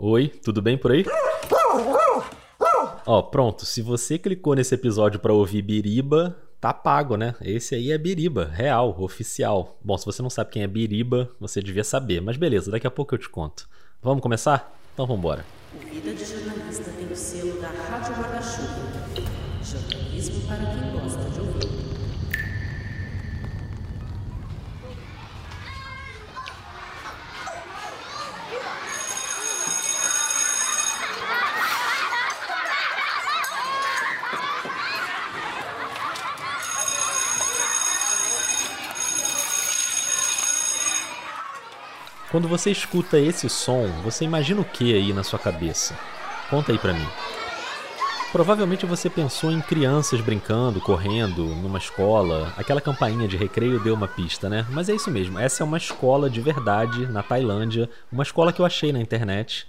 Oi, tudo bem por aí? Ó, pronto. Se você clicou nesse episódio para ouvir Biriba, tá pago, né? Esse aí é Biriba, real, oficial. Bom, se você não sabe quem é Biriba, você devia saber. Mas beleza, daqui a pouco eu te conto. Vamos começar? Então vamos embora. Vida de Jornalista tem o selo da Rádio Guarda-Chuva. Jornalismo para quem gosta de ouvir. Quando você escuta esse som, você imagina o que aí na sua cabeça? Conta aí pra mim. Provavelmente você pensou em crianças brincando, correndo, numa escola. Aquela campainha de recreio deu uma pista, né? Mas é isso mesmo, essa é uma escola de verdade na Tailândia, uma escola que eu achei na internet.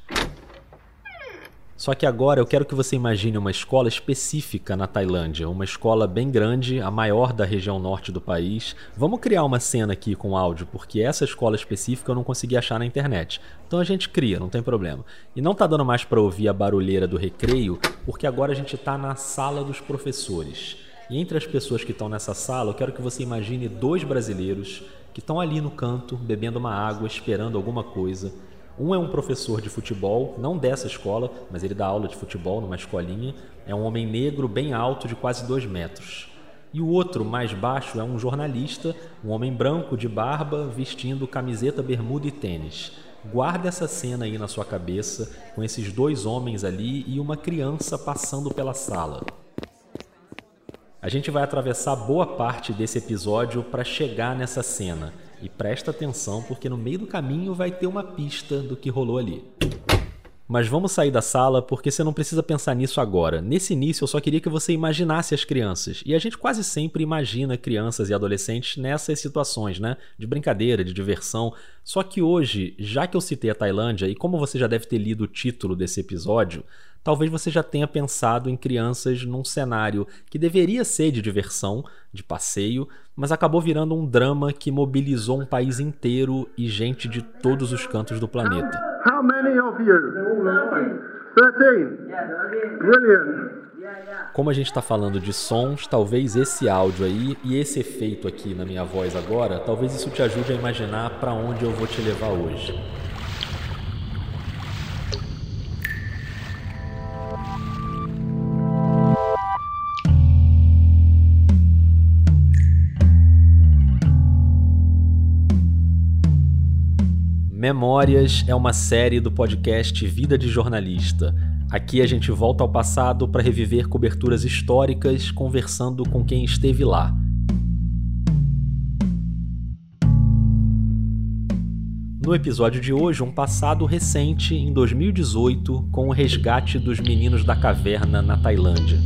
Só que agora eu quero que você imagine uma escola específica na Tailândia, uma escola bem grande, a maior da região norte do país. Vamos criar uma cena aqui com áudio, porque essa escola específica eu não consegui achar na internet. Então a gente cria, não tem problema. E não tá dando mais para ouvir a barulheira do recreio, porque agora a gente tá na sala dos professores. E entre as pessoas que estão nessa sala, eu quero que você imagine dois brasileiros que estão ali no canto, bebendo uma água, esperando alguma coisa. Um é um professor de futebol, não dessa escola, mas ele dá aula de futebol numa escolinha. É um homem negro bem alto, de quase dois metros. E o outro, mais baixo, é um jornalista, um homem branco de barba, vestindo camiseta, bermuda e tênis. Guarda essa cena aí na sua cabeça, com esses dois homens ali e uma criança passando pela sala. A gente vai atravessar boa parte desse episódio para chegar nessa cena. E presta atenção porque no meio do caminho vai ter uma pista do que rolou ali. Mas vamos sair da sala porque você não precisa pensar nisso agora. Nesse início eu só queria que você imaginasse as crianças. E a gente quase sempre imagina crianças e adolescentes nessas situações, né? De brincadeira, de diversão. Só que hoje, já que eu citei a Tailândia e como você já deve ter lido o título desse episódio, talvez você já tenha pensado em crianças num cenário que deveria ser de diversão, de passeio, mas acabou virando um drama que mobilizou um país inteiro e gente de todos os cantos do planeta. How many of you? 13. Brilliant. Como a gente está falando de sons, talvez esse áudio aí e esse efeito aqui na minha voz agora, talvez isso te ajude a imaginar para onde eu vou te levar hoje. Memórias é uma série do podcast Vida de Jornalista. Aqui a gente volta ao passado para reviver coberturas históricas, conversando com quem esteve lá. No episódio de hoje, um passado recente, em 2018, com o resgate dos meninos da caverna na Tailândia.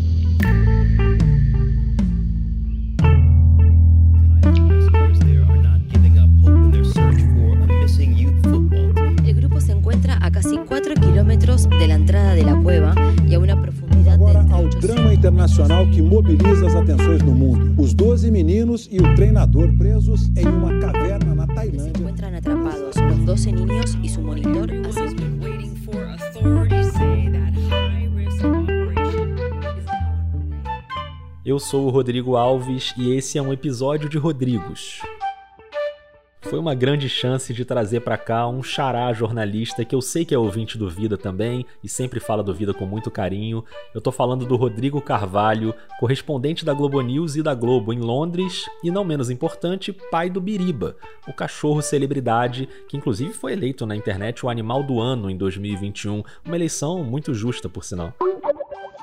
Internacional que mobiliza as atenções no mundo. Os 12 meninos e o treinador presos em uma caverna na Se Tailândia. encuentran atrapados los 12 niños y su monitor Everyone hace has been waiting for authorities say that high-risk operation is now underway. Eu sou o Rodrigo Alves e esse é um episódio de Rodrigos. Foi uma grande chance de trazer pra cá um xará jornalista que eu sei que é ouvinte do Vida também e sempre fala do Vida com muito carinho. Eu tô falando do Rodrigo Carvalho, correspondente da Globo News e da Globo em Londres e, não menos importante, pai do Biriba, o cachorro celebridade que inclusive foi eleito na internet o animal do ano em 2021, uma eleição muito justa, por sinal.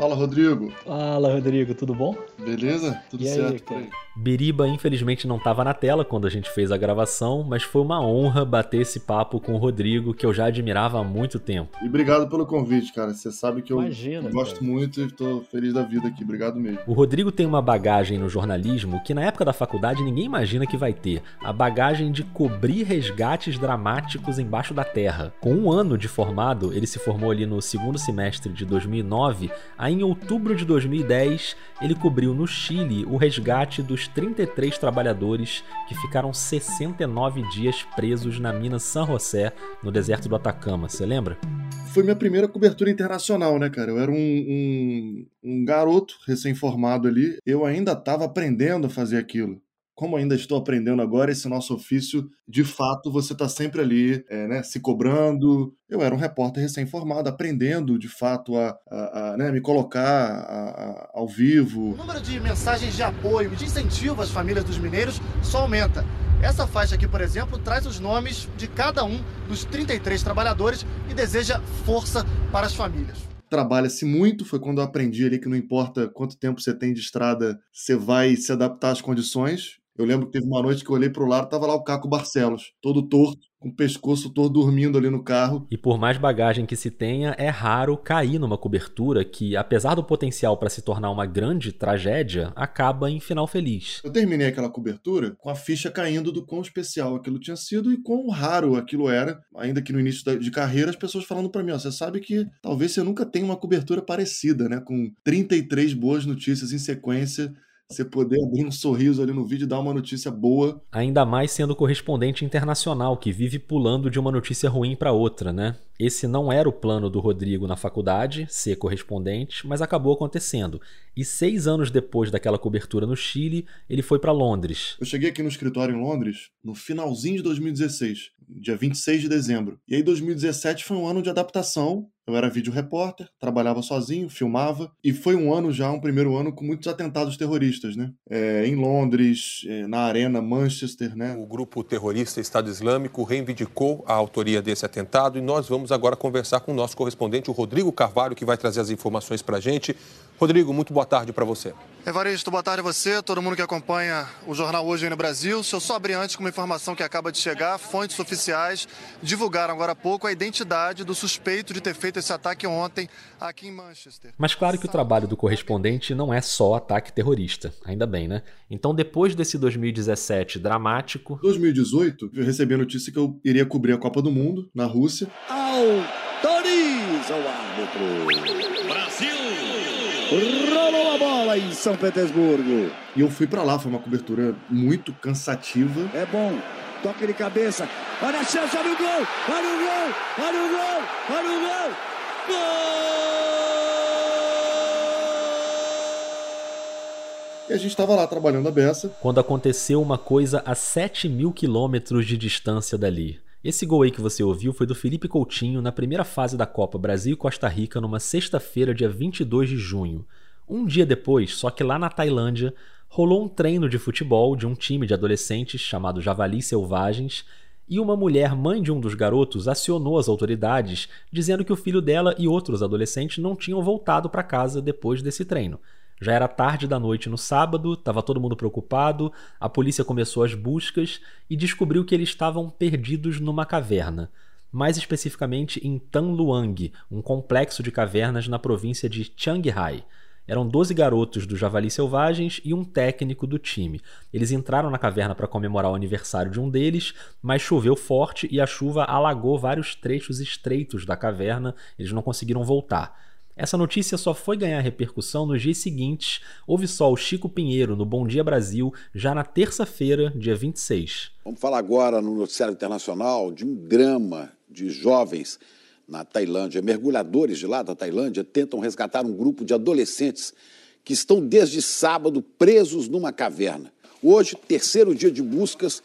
Fala, Rodrigo. Fala, Rodrigo, tudo bom? Beleza? Tudo E aí, certo por cara? aí? Biriba infelizmente não estava na tela quando a gente fez a gravação, mas foi uma honra bater esse papo com o Rodrigo, que eu já admirava há muito tempo. E obrigado pelo convite, cara. Você sabe que eu Imagina, gosto cara. muito e tô feliz da vida aqui. Obrigado mesmo. O Rodrigo tem uma bagagem no jornalismo que na época da faculdade ninguém imagina que vai ter. A bagagem de cobrir resgates dramáticos embaixo da terra. Com um ano de formado, ele se formou ali no segundo semestre de 2009, a Aí, em outubro de 2010, ele cobriu no Chile o resgate dos 33 trabalhadores que ficaram 69 dias presos na mina San José, no deserto do Atacama. Você lembra? Foi minha primeira cobertura internacional, né, cara? Eu era um, um, um garoto recém-formado ali. Eu ainda estava aprendendo a fazer aquilo como ainda estou aprendendo agora, esse nosso ofício, de fato, você está sempre ali, é, né, se cobrando. Eu era um repórter recém-formado, aprendendo, de fato, a, a, a né, me colocar a, ao vivo. O número de mensagens de apoio e de incentivo às famílias dos mineiros só aumenta. Essa faixa aqui, por exemplo, traz os nomes de cada um dos 33 trabalhadores e deseja força para as famílias trabalha-se muito. Foi quando eu aprendi ali que não importa quanto tempo você tem de estrada, você vai se adaptar às condições. Eu lembro que teve uma noite que eu olhei pro lado, tava lá o Caco Barcelos, todo torto, com o pescoço todo dormindo ali no carro. E por mais bagagem que se tenha, é raro cair numa cobertura que, apesar do potencial para se tornar uma grande tragédia, acaba em final feliz. Eu terminei aquela cobertura com a ficha caindo do quão especial aquilo tinha sido e quão raro aquilo era, ainda que no início de carreira as pessoas falando para mim, ó, você sabe que talvez você nunca tenha uma cobertura parecida, né, com 33 boas notícias em sequência você poder abrir um sorriso ali no vídeo e dar uma notícia boa. Ainda mais sendo correspondente internacional, que vive pulando de uma notícia ruim para outra, né? Esse não era o plano do Rodrigo na faculdade, ser correspondente, mas acabou acontecendo. E seis anos depois daquela cobertura no Chile, ele foi para Londres. Eu cheguei aqui no escritório em Londres no finalzinho de 2016, dia 26 de dezembro. E aí 2017 foi um ano de adaptação eu era vídeo repórter, trabalhava sozinho, filmava, e foi um ano já, um primeiro ano, com muitos atentados terroristas, né? É, em Londres, é, na Arena Manchester, né? O grupo terrorista Estado Islâmico reivindicou a autoria desse atentado e nós vamos agora conversar com o nosso correspondente, o Rodrigo Carvalho, que vai trazer as informações para a gente. Rodrigo, muito boa tarde para você. Evaristo, boa tarde a você, todo mundo que acompanha o jornal hoje aí no Brasil. Se eu só abrir antes com uma informação que acaba de chegar, fontes oficiais divulgaram agora há pouco a identidade do suspeito de ter feito esse ataque ontem aqui em Manchester. Mas claro que o trabalho do correspondente não é só ataque terrorista, ainda bem, né? Então depois desse 2017 dramático... 2018, eu recebi a notícia que eu iria cobrir a Copa do Mundo na Rússia. Autoriza o árbitro. Em São Petersburgo. E eu fui para lá, foi uma cobertura muito cansativa. É bom. Toque de cabeça. Olha a chance, olha o gol! Olha o gol! Olha o gol! Olha o gol! Gol! E a gente estava lá trabalhando a beça. Quando aconteceu uma coisa a 7 mil quilômetros de distância dali. Esse gol aí que você ouviu foi do Felipe Coutinho na primeira fase da Copa Brasil e Costa Rica numa sexta-feira, dia 22 de junho. Um dia depois, só que lá na Tailândia, rolou um treino de futebol de um time de adolescentes chamado Javalis Selvagens e uma mulher, mãe de um dos garotos, acionou as autoridades dizendo que o filho dela e outros adolescentes não tinham voltado para casa depois desse treino. Já era tarde da noite no sábado, estava todo mundo preocupado, a polícia começou as buscas e descobriu que eles estavam perdidos numa caverna. Mais especificamente em Tan Luang, um complexo de cavernas na província de Chiang Rai. Eram 12 garotos do Javali Selvagens e um técnico do time. Eles entraram na caverna para comemorar o aniversário de um deles, mas choveu forte e a chuva alagou vários trechos estreitos da caverna, eles não conseguiram voltar. Essa notícia só foi ganhar repercussão nos dias seguintes. Houve só o Chico Pinheiro no Bom Dia Brasil, já na terça-feira, dia 26. Vamos falar agora no noticiário internacional de um drama de jovens na Tailândia. Mergulhadores de lá da Tailândia tentam resgatar um grupo de adolescentes que estão desde sábado presos numa caverna. Hoje, terceiro dia de buscas,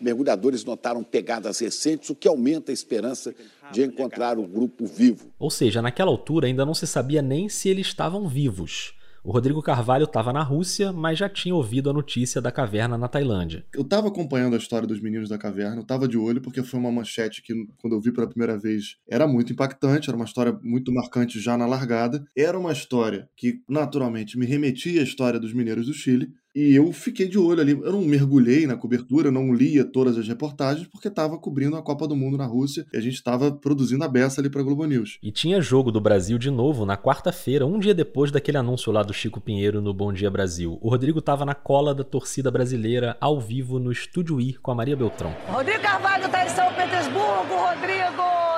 mergulhadores notaram pegadas recentes, o que aumenta a esperança de encontrar o grupo vivo. Ou seja, naquela altura ainda não se sabia nem se eles estavam vivos. O Rodrigo Carvalho estava na Rússia, mas já tinha ouvido a notícia da caverna na Tailândia. Eu estava acompanhando a história dos meninos da caverna, eu estava de olho porque foi uma manchete que, quando eu vi pela primeira vez, era muito impactante, era uma história muito marcante já na largada. Era uma história que, naturalmente, me remetia à história dos mineiros do Chile, e eu fiquei de olho ali. Eu não mergulhei na cobertura, não lia todas as reportagens, porque estava cobrindo a Copa do Mundo na Rússia e a gente estava produzindo a beça ali para Globo News. E tinha jogo do Brasil de novo na quarta-feira, um dia depois daquele anúncio lá do Chico Pinheiro no Bom Dia Brasil. O Rodrigo estava na cola da torcida brasileira ao vivo no Estúdio I com a Maria Beltrão. Rodrigo Carvalho está em São Petersburgo, Rodrigo!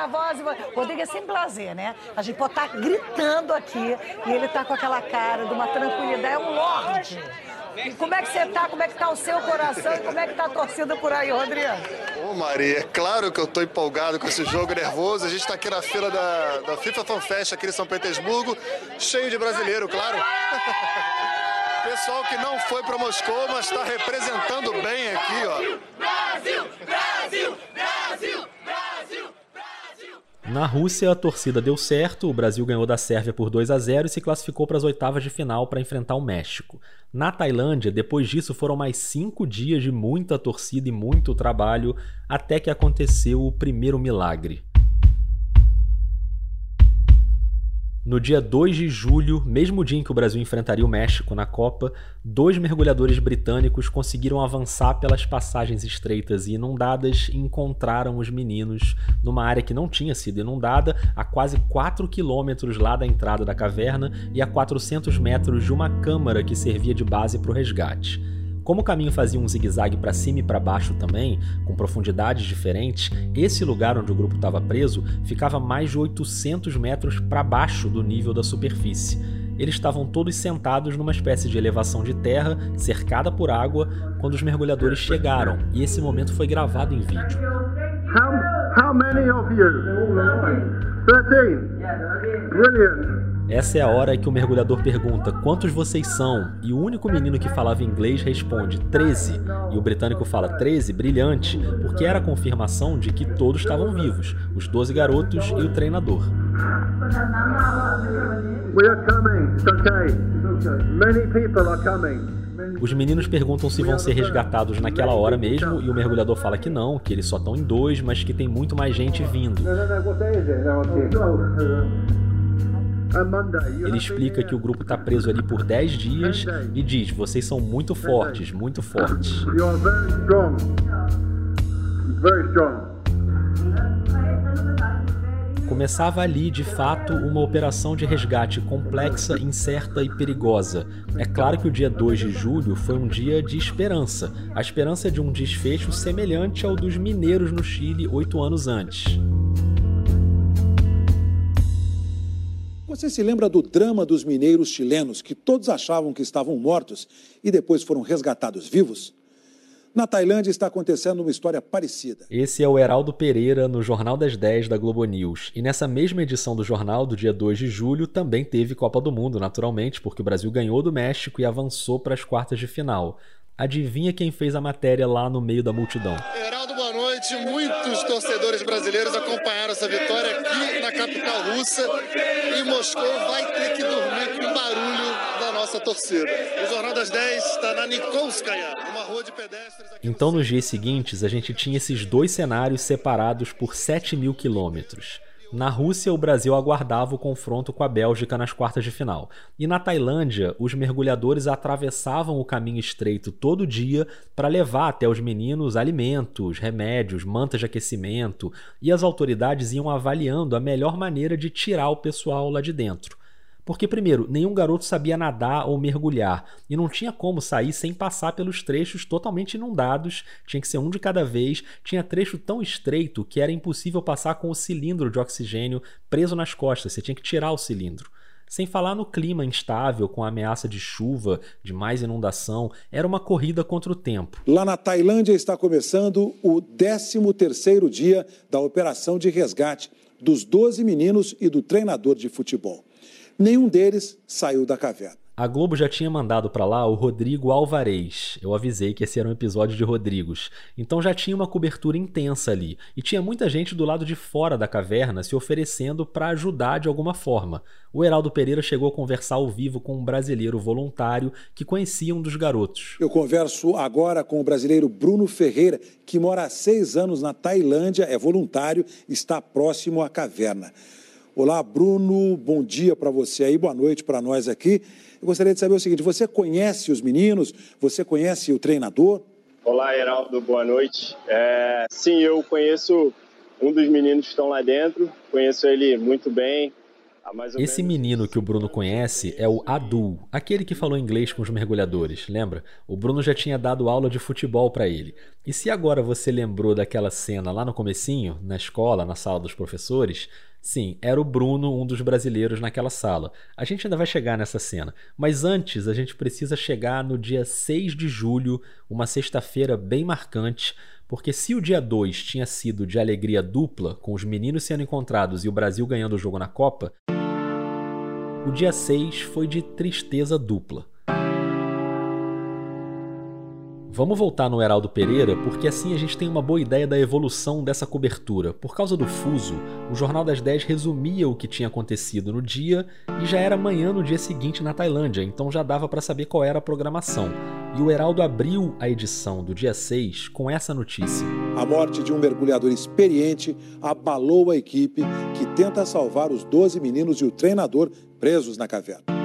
Nervosa. O Rodrigo é sem prazer, né? A gente pode estar tá gritando aqui e ele tá com aquela cara de uma tranquilidade. É um lorde. E como é que você tá? Como é que tá o seu coração e como é que tá a torcida por aí, Rodrigo? Ô Maria, é claro que eu tô empolgado com esse jogo nervoso. A gente tá aqui na fila da, da FIFA Fan Fest aqui em São Petersburgo, cheio de brasileiro, claro. Pessoal que não foi para Moscou, mas está representando bem aqui, ó. Brasil, Brasil, Brasil, Brasil. Na Rússia, a torcida deu certo, o Brasil ganhou da Sérvia por 2 a 0 e se classificou para as oitavas de final para enfrentar o México. Na Tailândia, depois disso, foram mais cinco dias de muita torcida e muito trabalho, até que aconteceu o primeiro milagre. No dia 2 de julho, mesmo dia em que o Brasil enfrentaria o México na Copa, dois mergulhadores britânicos conseguiram avançar pelas passagens estreitas e inundadas e encontraram os meninos numa área que não tinha sido inundada, a quase 4 quilômetros lá da entrada da caverna e a 400 metros de uma câmara que servia de base para o resgate. Como o caminho fazia um zigue-zague para cima e para baixo também, com profundidades diferentes, esse lugar onde o grupo estava preso ficava mais de 800 metros para baixo do nível da superfície. Eles estavam todos sentados numa espécie de elevação de terra, cercada por água, quando os mergulhadores chegaram, e esse momento foi gravado em vídeo. How, how many of you? 13. Brilliant. Essa é a hora que o mergulhador pergunta quantos vocês são, e o único menino que falava inglês responde 13, e o britânico fala 13, brilhante, porque era a confirmação de que todos estavam vivos, os 12 garotos e o treinador. Os meninos perguntam se vão ser resgatados naquela hora mesmo e o mergulhador fala que não, que eles só estão em dois, mas que tem muito mais gente vindo. Ele explica que o grupo está preso ali por 10 dias e diz: vocês são muito fortes, muito fortes. Começava ali, de fato, uma operação de resgate complexa, incerta e perigosa. É claro que o dia 2 de julho foi um dia de esperança a esperança de um desfecho semelhante ao dos mineiros no Chile oito anos antes. Você se lembra do drama dos mineiros chilenos que todos achavam que estavam mortos e depois foram resgatados vivos? Na Tailândia está acontecendo uma história parecida. Esse é o Heraldo Pereira no Jornal das 10 da Globo News. E nessa mesma edição do jornal, do dia 2 de julho, também teve Copa do Mundo, naturalmente, porque o Brasil ganhou do México e avançou para as quartas de final. Adivinha quem fez a matéria lá no meio da multidão? Heraldo, boa noite. Muitos torcedores brasileiros acompanharam essa vitória aqui na capital russa e Moscou vai ter que dormir com o barulho da nossa torcida. O Jornal das 10 está na Nikolskaya, uma rua de pedestres. então, nos dias seguintes, a gente tinha esses dois cenários separados por 7 mil quilômetros. Na Rússia, o Brasil aguardava o confronto com a Bélgica nas quartas de final. E na Tailândia, os mergulhadores atravessavam o caminho estreito todo dia para levar até os meninos alimentos, remédios, mantas de aquecimento, e as autoridades iam avaliando a melhor maneira de tirar o pessoal lá de dentro. Porque, primeiro, nenhum garoto sabia nadar ou mergulhar, e não tinha como sair sem passar pelos trechos totalmente inundados, tinha que ser um de cada vez, tinha trecho tão estreito que era impossível passar com o cilindro de oxigênio preso nas costas, você tinha que tirar o cilindro. Sem falar no clima instável, com a ameaça de chuva, de mais inundação, era uma corrida contra o tempo. Lá na Tailândia está começando o 13º dia da operação de resgate dos 12 meninos e do treinador de futebol. Nenhum deles saiu da caverna. A Globo já tinha mandado para lá o Rodrigo Alvarez. Eu avisei que esse era um episódio de Rodrigos. Então já tinha uma cobertura intensa ali. E tinha muita gente do lado de fora da caverna se oferecendo para ajudar de alguma forma. O Heraldo Pereira chegou a conversar ao vivo com um brasileiro voluntário que conhecia um dos garotos. Eu converso agora com o brasileiro Bruno Ferreira, que mora há seis anos na Tailândia, é voluntário, está próximo à caverna. Olá, Bruno, bom dia para você aí, boa noite para nós aqui. Eu gostaria de saber o seguinte: você conhece os meninos? Você conhece o treinador? Olá, Heraldo, boa noite. É, sim, eu conheço um dos meninos que estão lá dentro, conheço ele muito bem. Esse menino que o Bruno conhece é o Adul, aquele que falou inglês com os mergulhadores, lembra? O Bruno já tinha dado aula de futebol pra ele. E se agora você lembrou daquela cena lá no comecinho, na escola, na sala dos professores, sim, era o Bruno, um dos brasileiros naquela sala. A gente ainda vai chegar nessa cena, mas antes a gente precisa chegar no dia 6 de julho, uma sexta-feira bem marcante, porque se o dia 2 tinha sido de alegria dupla, com os meninos sendo encontrados e o Brasil ganhando o jogo na Copa, o dia 6 foi de tristeza dupla. Vamos voltar no Heraldo Pereira, porque assim a gente tem uma boa ideia da evolução dessa cobertura. Por causa do fuso, o Jornal das 10 resumia o que tinha acontecido no dia e já era manhã no dia seguinte na Tailândia, então já dava para saber qual era a programação. E o Heraldo abriu a edição do dia 6 com essa notícia. A morte de um mergulhador experiente abalou a equipe que tenta salvar os 12 meninos e o treinador presos na caverna.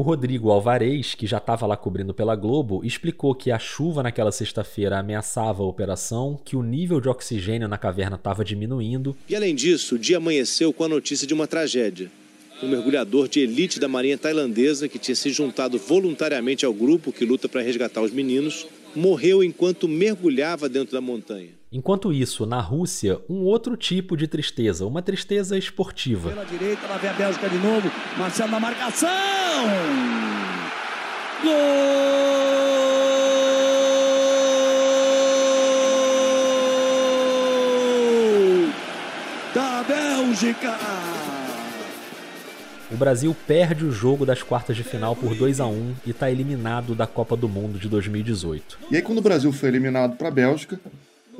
O Rodrigo Alvarez, que já estava lá cobrindo pela Globo, explicou que a chuva naquela sexta-feira ameaçava a operação, que o nível de oxigênio na caverna estava diminuindo. E além disso, o dia amanheceu com a notícia de uma tragédia. Um mergulhador de elite da marinha tailandesa, que tinha se juntado voluntariamente ao grupo que luta para resgatar os meninos, morreu enquanto mergulhava dentro da montanha. Enquanto isso, na Rússia, um outro tipo de tristeza, uma tristeza esportiva. Pela direita, lá vem a Bélgica de novo. Marcelo na marcação! Gol! Da Bélgica! O Brasil perde o jogo das quartas de final por 2 a 1 e está eliminado da Copa do Mundo de 2018. E aí, quando o Brasil foi eliminado para a Bélgica,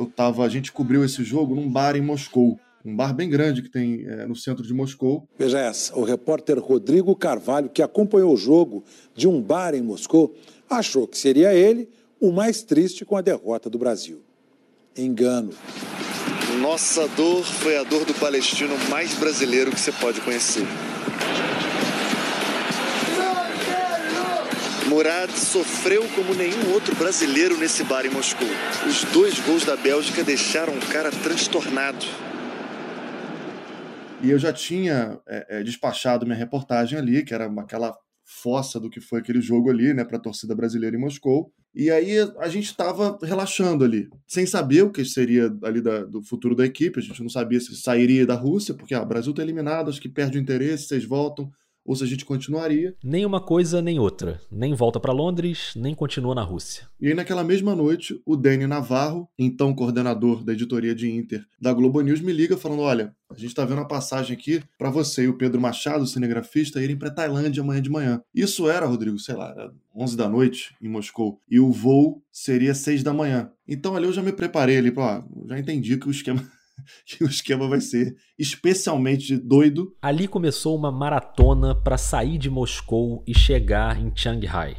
eu tava, a gente cobriu esse jogo num bar em Moscou. Um bar bem grande que tem é, no centro de Moscou. Veja essa, o repórter Rodrigo Carvalho, que acompanhou o jogo de um bar em Moscou, achou que seria ele o mais triste com a derrota do Brasil. Engano. Nossa dor foi a dor do palestino mais brasileiro que você pode conhecer. Murad sofreu como nenhum outro brasileiro nesse bar em Moscou. Os dois gols da Bélgica deixaram o cara transtornado. E eu já tinha é, é, despachado minha reportagem ali, que era aquela fossa do que foi aquele jogo ali, né, para a torcida brasileira em Moscou. E aí a gente estava relaxando ali, sem saber o que seria ali da, do futuro da equipe. A gente não sabia se sairia da Rússia, porque ah, o Brasil está eliminado, acho que perde o interesse, vocês voltam ou se a gente continuaria. Nem uma coisa nem outra. Nem volta para Londres, nem continua na Rússia. E aí, naquela mesma noite, o Dani Navarro, então coordenador da editoria de Inter da Globo News, me liga falando: olha, a gente está vendo a passagem aqui para você e o Pedro Machado, cinegrafista, irem para Tailândia amanhã de manhã. Isso era, Rodrigo, sei lá, era 11 da noite em Moscou. E o voo seria 6 da manhã. Então ali eu já me preparei ali, para, já entendi que o esquema que o esquema vai ser especialmente doido. Ali começou uma maratona para sair de Moscou e chegar em Shanghai.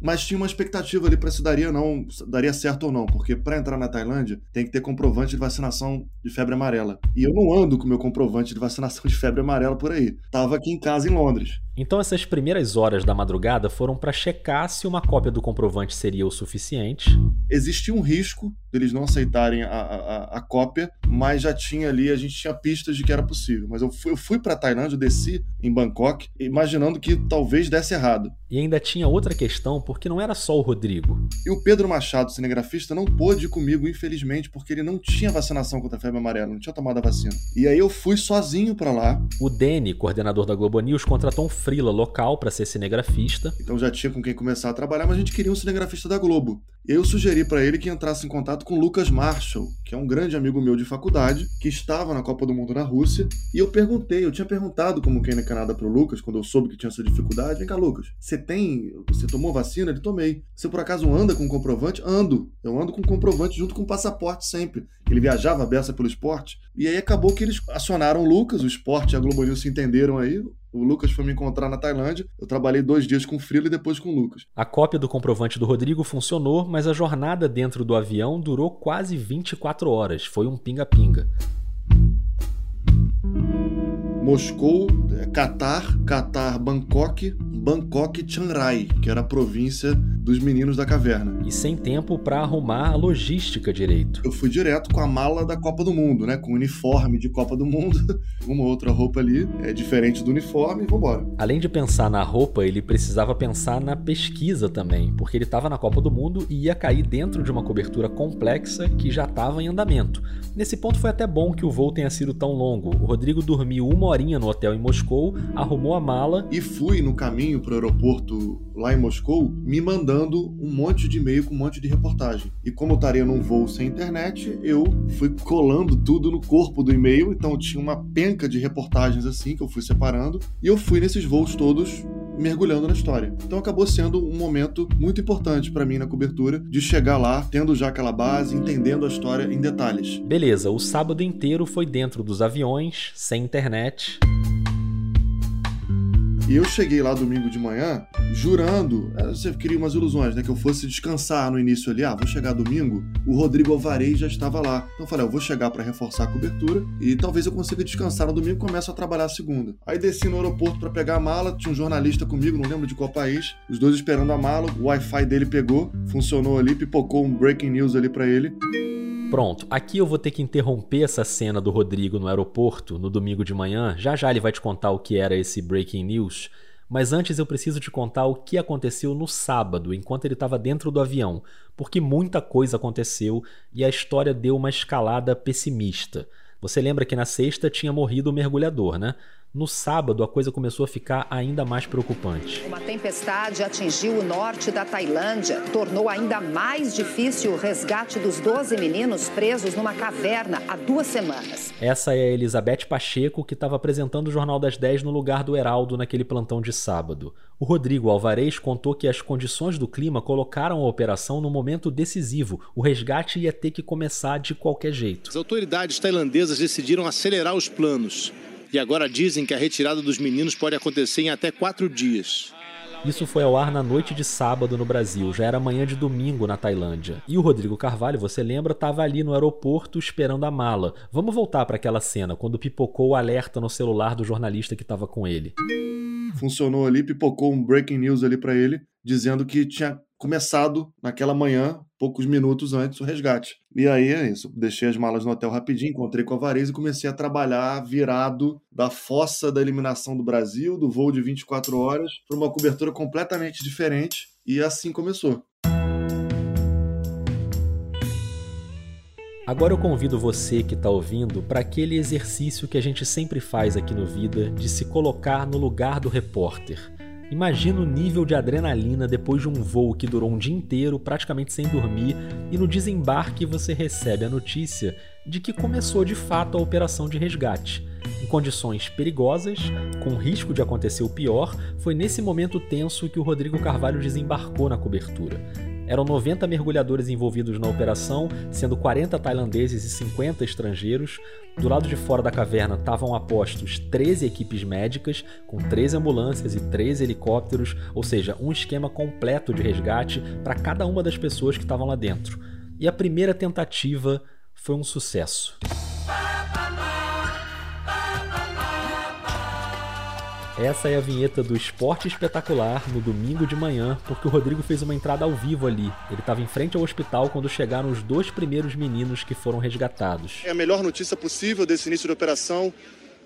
Mas tinha uma expectativa ali para se daria não, daria certo ou não, porque para entrar na Tailândia tem que ter comprovante de vacinação de febre amarela. E eu não ando com meu comprovante de vacinação de febre amarela por aí. Tava aqui em casa em Londres. Então essas primeiras horas da madrugada foram para checar se uma cópia do comprovante seria o suficiente. Existia um risco deles não aceitarem a, a, a, cópia, mas já tinha ali, a gente tinha pistas de que era possível. Mas eu fui, eu fui para Tailândia, eu desci em Bangkok, imaginando que talvez desse errado. E ainda tinha outra questão, porque não era só o Rodrigo. E o Pedro Machado, cinegrafista, não pôde ir comigo, infelizmente, porque ele não tinha vacinação contra a febre amarela, não tinha tomado a vacina. E aí eu fui sozinho para lá. O Dene, coordenador da Globo News, contratou um frila local para ser cinegrafista. Então já tinha com quem começar a trabalhar, mas a gente queria um cinegrafista da Globo. Eu sugeri para ele que entrasse em contato com Lucas Marshall, que é um grande amigo meu de faculdade, que estava na Copa do Mundo na Rússia. E eu perguntei, eu tinha perguntado como quem na Canadá pro Lucas, quando eu soube que tinha essa dificuldade. Vem cá, Lucas, você tem. Você tomou vacina? Ele tomei. Você por acaso anda com comprovante? Ando. Eu ando com comprovante junto com passaporte sempre. Ele viajava a beça pelo esporte. E aí acabou que eles acionaram o Lucas, o esporte e a Globo News se entenderam aí. O Lucas foi me encontrar na Tailândia. Eu trabalhei dois dias com o Frilo e depois com o Lucas. A cópia do comprovante do Rodrigo funcionou, mas a jornada dentro do avião durou quase 24 horas. Foi um pinga-pinga. Moscou, Catar, Catar, Bangkok, Bangkok, Chiang Rai, que era a província dos meninos da caverna. E sem tempo para arrumar a logística direito. Eu fui direto com a mala da Copa do Mundo, né? Com o uniforme de Copa do Mundo, uma outra roupa ali, é diferente do uniforme, e vambora. Além de pensar na roupa, ele precisava pensar na pesquisa também, porque ele estava na Copa do Mundo e ia cair dentro de uma cobertura complexa que já estava em andamento. Nesse ponto foi até bom que o voo tenha sido tão longo. O Rodrigo dormiu uma horinha no hotel em Moscou, arrumou a mala e fui no caminho para o aeroporto lá em Moscou me mandando um monte de e-mail com um monte de reportagem. E como eu estaria num voo sem internet, eu fui colando tudo no corpo do e-mail, então tinha uma penca de reportagens assim que eu fui separando e eu fui nesses voos todos mergulhando na história. Então acabou sendo um momento muito importante para mim na cobertura de chegar lá, tendo já aquela base, entendendo a história em detalhes. Beleza, o sábado inteiro foi dentro dos aviões, sem internet. E eu cheguei lá domingo de manhã jurando, é, você cria umas ilusões, né? Que eu fosse descansar no início ali. Ah, vou chegar domingo. O Rodrigo Alvarez já estava lá. Então eu falei, ah, eu vou chegar para reforçar a cobertura e talvez eu consiga descansar no domingo e começo a trabalhar segunda. Aí desci no aeroporto para pegar a mala, tinha um jornalista comigo, não lembro de qual país. Os dois esperando a mala, o Wi-Fi dele pegou, funcionou ali, pipocou um breaking news ali para ele. Pronto, aqui eu vou ter que interromper essa cena do Rodrigo no aeroporto no domingo de manhã. Já já ele vai te contar o que era esse breaking news. Mas antes eu preciso te contar o que aconteceu no sábado, enquanto ele estava dentro do avião, porque muita coisa aconteceu e a história deu uma escalada pessimista. Você lembra que na sexta tinha morrido o mergulhador, né? No sábado, a coisa começou a ficar ainda mais preocupante. Uma tempestade atingiu o norte da Tailândia, tornou ainda mais difícil o resgate dos 12 meninos presos numa caverna há duas semanas. Essa é a Elizabeth Pacheco, que estava apresentando o Jornal das 10 no lugar do Heraldo naquele plantão de sábado. O Rodrigo Alvarez contou que as condições do clima colocaram a operação no momento decisivo. O resgate ia ter que começar de qualquer jeito. As autoridades tailandesas decidiram acelerar os planos e agora dizem que a retirada dos meninos pode acontecer em até quatro dias. Isso foi ao ar na noite de sábado no Brasil, já era manhã de domingo na Tailândia. E o Rodrigo Carvalho, você lembra, estava ali no aeroporto esperando a mala. Vamos voltar para aquela cena, quando pipocou o alerta no celular do jornalista que estava com ele. Funcionou ali, pipocou um breaking news ali para ele, dizendo que tinha começado naquela manhã, poucos minutos antes, o resgate. E aí é isso, deixei as malas no hotel rapidinho, encontrei com a Varese e comecei a trabalhar virado da fossa da eliminação do Brasil, do voo de 24 horas, para uma cobertura completamente diferente. E assim começou. Agora eu convido você que está ouvindo para aquele exercício que a gente sempre faz aqui no Vida de se colocar no lugar do repórter. Imagina o nível de adrenalina depois de um voo que durou um dia inteiro, praticamente sem dormir, e no desembarque você recebe a notícia de que começou de fato a operação de resgate. Em condições perigosas, com risco de acontecer o pior, foi nesse momento tenso que o Rodrigo Carvalho desembarcou na cobertura. Eram 90 mergulhadores envolvidos na operação, sendo 40 tailandeses e 50 estrangeiros. Do lado de fora da caverna estavam apostos 13 equipes médicas, com 13 ambulâncias e 13 helicópteros, ou seja, um esquema completo de resgate para cada uma das pessoas que estavam lá dentro. E a primeira tentativa foi um sucesso. Essa é a vinheta do Esporte Espetacular no domingo de manhã, porque o Rodrigo fez uma entrada ao vivo ali. Ele estava em frente ao hospital quando chegaram os dois primeiros meninos que foram resgatados. É a melhor notícia possível desse início de operação.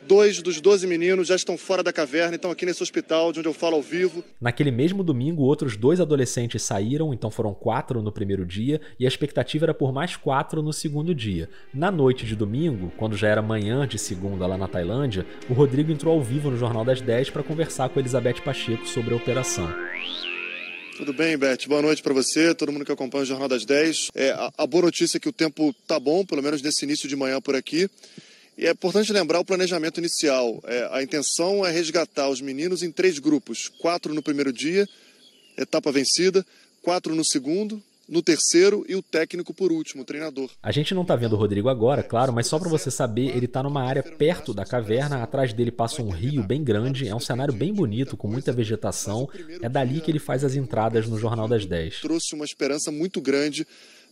Dois dos 12 meninos já estão fora da caverna, estão aqui nesse hospital de onde eu falo ao vivo. Naquele mesmo domingo, outros dois adolescentes saíram, então foram quatro no primeiro dia, e a expectativa era por mais quatro no segundo dia. Na noite de domingo, quando já era manhã de segunda lá na Tailândia, o Rodrigo entrou ao vivo no Jornal das 10 para conversar com Elizabeth Pacheco sobre a operação. Tudo bem, Beth? Boa noite para você, todo mundo que acompanha o Jornal das 10. É, a, a boa notícia é que o tempo tá bom, pelo menos nesse início de manhã por aqui. E é importante lembrar o planejamento inicial. É, a intenção é resgatar os meninos em três grupos: quatro no primeiro dia, etapa vencida, quatro no segundo, no terceiro e o técnico por último, o treinador. A gente não tá vendo o Rodrigo agora, claro, mas só para você saber, ele tá numa área perto da caverna, atrás dele passa um rio bem grande, é um cenário bem bonito, com muita vegetação. É dali que ele faz as entradas no Jornal das 10. Trouxe uma esperança muito grande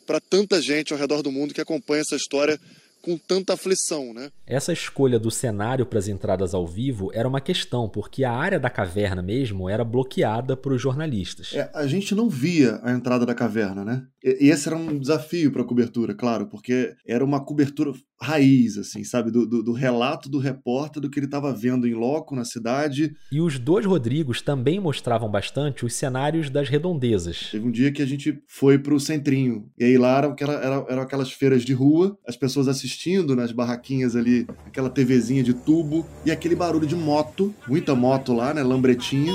para tanta gente ao redor do mundo que acompanha essa história com tanta aflição, né? Essa escolha do cenário para as entradas ao vivo era uma questão, porque a área da caverna mesmo era bloqueada para os jornalistas. É, a gente não via a entrada da caverna, né? E, e esse era um desafio para a cobertura, claro, porque era uma cobertura raiz, assim, sabe? Do, do, do relato do repórter do que ele estava vendo em loco na cidade. E os dois Rodrigos também mostravam bastante os cenários das redondezas. Teve um dia que a gente foi pro centrinho, e aí lá eram, eram, eram aquelas feiras de rua, as pessoas assistindo nas barraquinhas ali, aquela TVzinha de tubo, e aquele barulho de moto, muita moto lá, né? Lambretinha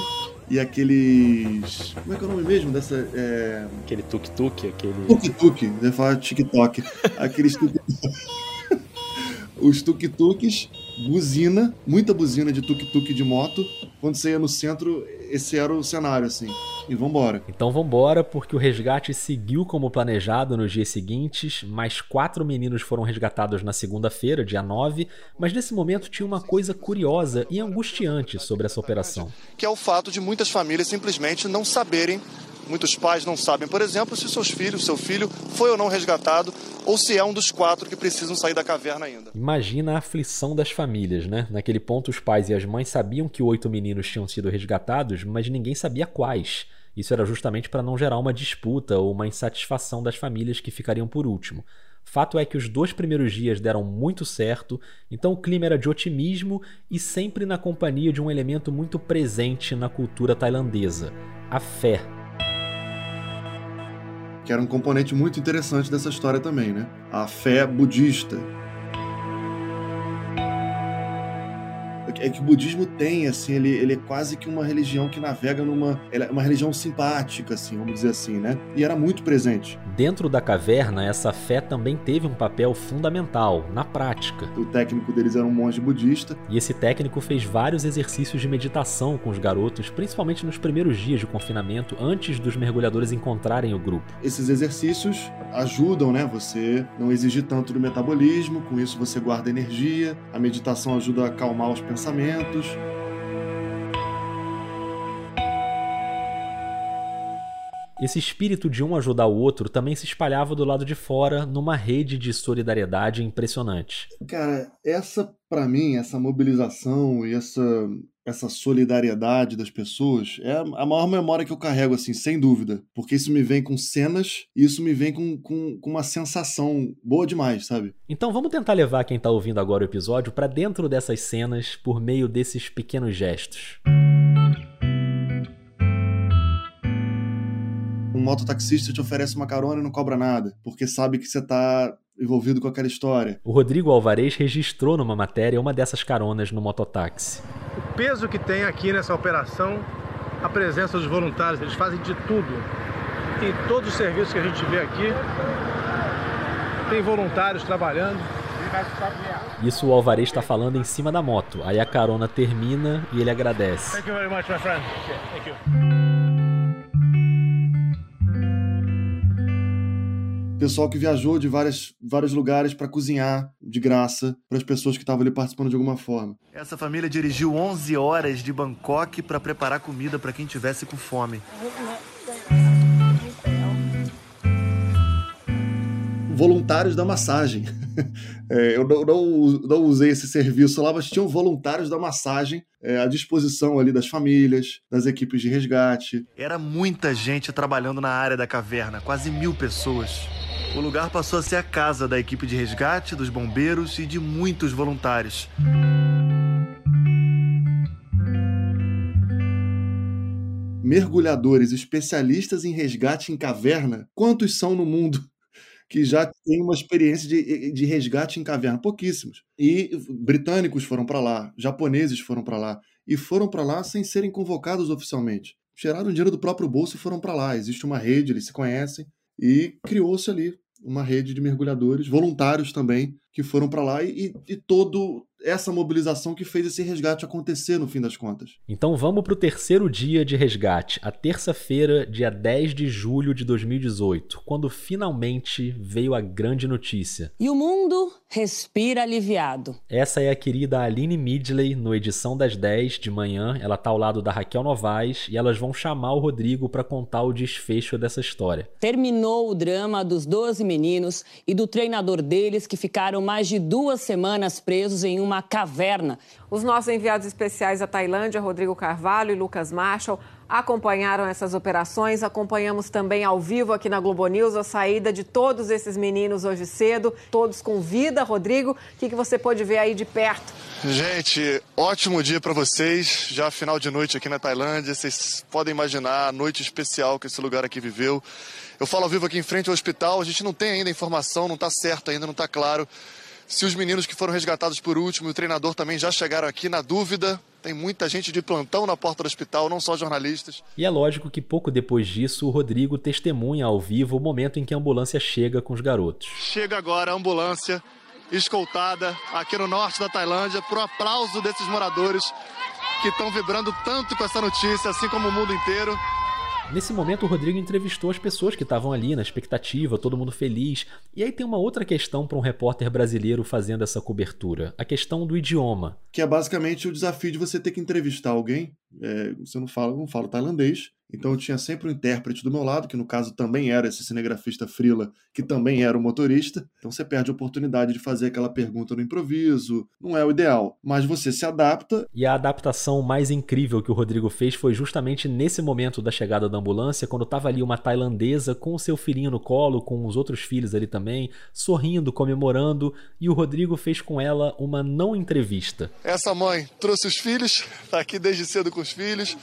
e aqueles. Como é que é o nome mesmo dessa. É... Aquele tuk-tuk, aquele. Tuk-tuk, você falar TikTok. aqueles tuk-tuk. Os tuk-tuks, buzina, muita buzina de tuk-tuk de moto. Quando você ia no centro, esse era o cenário, assim. E vambora. Então vambora, porque o resgate seguiu como planejado nos dias seguintes. Mais quatro meninos foram resgatados na segunda-feira, dia 9. Mas nesse momento tinha uma coisa curiosa e angustiante sobre essa operação. Que é o fato de muitas famílias simplesmente não saberem Muitos pais não sabem, por exemplo, se seus filhos, seu filho foi ou não resgatado, ou se é um dos quatro que precisam sair da caverna ainda. Imagina a aflição das famílias, né? Naquele ponto, os pais e as mães sabiam que oito meninos tinham sido resgatados, mas ninguém sabia quais. Isso era justamente para não gerar uma disputa ou uma insatisfação das famílias que ficariam por último. Fato é que os dois primeiros dias deram muito certo, então o clima era de otimismo e sempre na companhia de um elemento muito presente na cultura tailandesa: a fé que era um componente muito interessante dessa história também, né? A fé budista. É que o budismo tem, assim, ele, ele é quase que uma religião que navega numa. é uma religião simpática, assim, vamos dizer assim, né? E era muito presente. Dentro da caverna, essa fé também teve um papel fundamental, na prática. O técnico deles era um monge budista. E esse técnico fez vários exercícios de meditação com os garotos, principalmente nos primeiros dias de confinamento, antes dos mergulhadores encontrarem o grupo. Esses exercícios ajudam, né? Você não exigir tanto do metabolismo, com isso você guarda energia, a meditação ajuda a acalmar os pensamentos pensamentos. Esse espírito de um ajudar o outro também se espalhava do lado de fora numa rede de solidariedade impressionante. Cara, essa para mim, essa mobilização e essa essa solidariedade das pessoas é a maior memória que eu carrego, assim, sem dúvida. Porque isso me vem com cenas e isso me vem com, com, com uma sensação boa demais, sabe? Então vamos tentar levar quem tá ouvindo agora o episódio para dentro dessas cenas por meio desses pequenos gestos. Um mototaxista te oferece uma carona e não cobra nada, porque sabe que você tá envolvido com aquela história. O Rodrigo Alvarez registrou numa matéria uma dessas caronas no mototáxi. O peso que tem aqui nessa operação, a presença dos voluntários, eles fazem de tudo. Em todos os serviços que a gente vê aqui, tem voluntários trabalhando. Isso o Alvarez está falando em cima da moto. Aí a carona termina e ele agradece. Thank you very much, my friend. Thank you. Pessoal que viajou de várias, vários lugares para cozinhar de graça para as pessoas que estavam ali participando de alguma forma. Essa família dirigiu 11 horas de Bangkok para preparar comida para quem tivesse com fome. Voluntários da massagem. É, eu não, não, não, usei esse serviço lá, mas tinham voluntários da massagem é, à disposição ali das famílias, das equipes de resgate. Era muita gente trabalhando na área da caverna, quase mil pessoas. O lugar passou a ser a casa da equipe de resgate, dos bombeiros e de muitos voluntários. Mergulhadores especialistas em resgate em caverna, quantos são no mundo que já têm uma experiência de, de resgate em caverna? Pouquíssimos. E britânicos foram para lá, japoneses foram para lá, e foram para lá sem serem convocados oficialmente. Tiraram dinheiro do próprio bolso e foram para lá. Existe uma rede, eles se conhecem, e criou-se ali uma rede de mergulhadores, voluntários também, que foram para lá e, e, todo essa mobilização que fez esse resgate acontecer no fim das contas. Então vamos para o terceiro dia de resgate, a terça-feira, dia 10 de julho de 2018, quando finalmente veio a grande notícia. E o mundo respira aliviado. Essa é a querida Aline Midley no Edição das 10 de manhã. Ela tá ao lado da Raquel Novaes e elas vão chamar o Rodrigo para contar o desfecho dessa história. Terminou o drama dos 12 meninos e do treinador deles que ficaram mais de duas semanas presos em uma caverna. Os nossos enviados especiais à Tailândia, Rodrigo Carvalho e Lucas Marshall, acompanharam essas operações. Acompanhamos também ao vivo aqui na Globo News a saída de todos esses meninos hoje cedo, todos com vida. Rodrigo, o que, que você pôde ver aí de perto? Gente, ótimo dia para vocês. Já final de noite aqui na Tailândia. Vocês podem imaginar a noite especial que esse lugar aqui viveu. Eu falo ao vivo aqui em frente ao hospital. A gente não tem ainda informação, não está certo ainda, não está claro se os meninos que foram resgatados por último e o treinador também já chegaram aqui na dúvida. Tem muita gente de plantão na porta do hospital, não só jornalistas. E é lógico que pouco depois disso, o Rodrigo testemunha ao vivo o momento em que a ambulância chega com os garotos. Chega agora a ambulância escoltada aqui no norte da Tailândia por aplauso desses moradores que estão vibrando tanto com essa notícia, assim como o mundo inteiro. Nesse momento, o Rodrigo entrevistou as pessoas que estavam ali na expectativa, todo mundo feliz. E aí tem uma outra questão para um repórter brasileiro fazendo essa cobertura: a questão do idioma. Que é basicamente o desafio de você ter que entrevistar alguém. É, você não fala, não fala tailandês, então eu tinha sempre um intérprete do meu lado, que no caso também era esse cinegrafista Frila, que também era o motorista. Então você perde a oportunidade de fazer aquela pergunta no improviso. Não é o ideal, mas você se adapta. E a adaptação mais incrível que o Rodrigo fez foi justamente nesse momento da chegada da ambulância, quando estava ali uma tailandesa com o seu filhinho no colo, com os outros filhos ali também, sorrindo, comemorando, e o Rodrigo fez com ela uma não entrevista. Essa mãe trouxe os filhos, está aqui desde cedo com os filhos.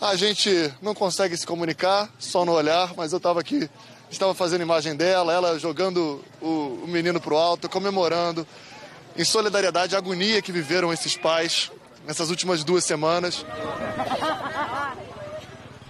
A gente não consegue se comunicar, só no olhar, mas eu estava aqui, estava fazendo imagem dela, ela jogando o, o menino para o alto, comemorando, em solidariedade à agonia que viveram esses pais nessas últimas duas semanas.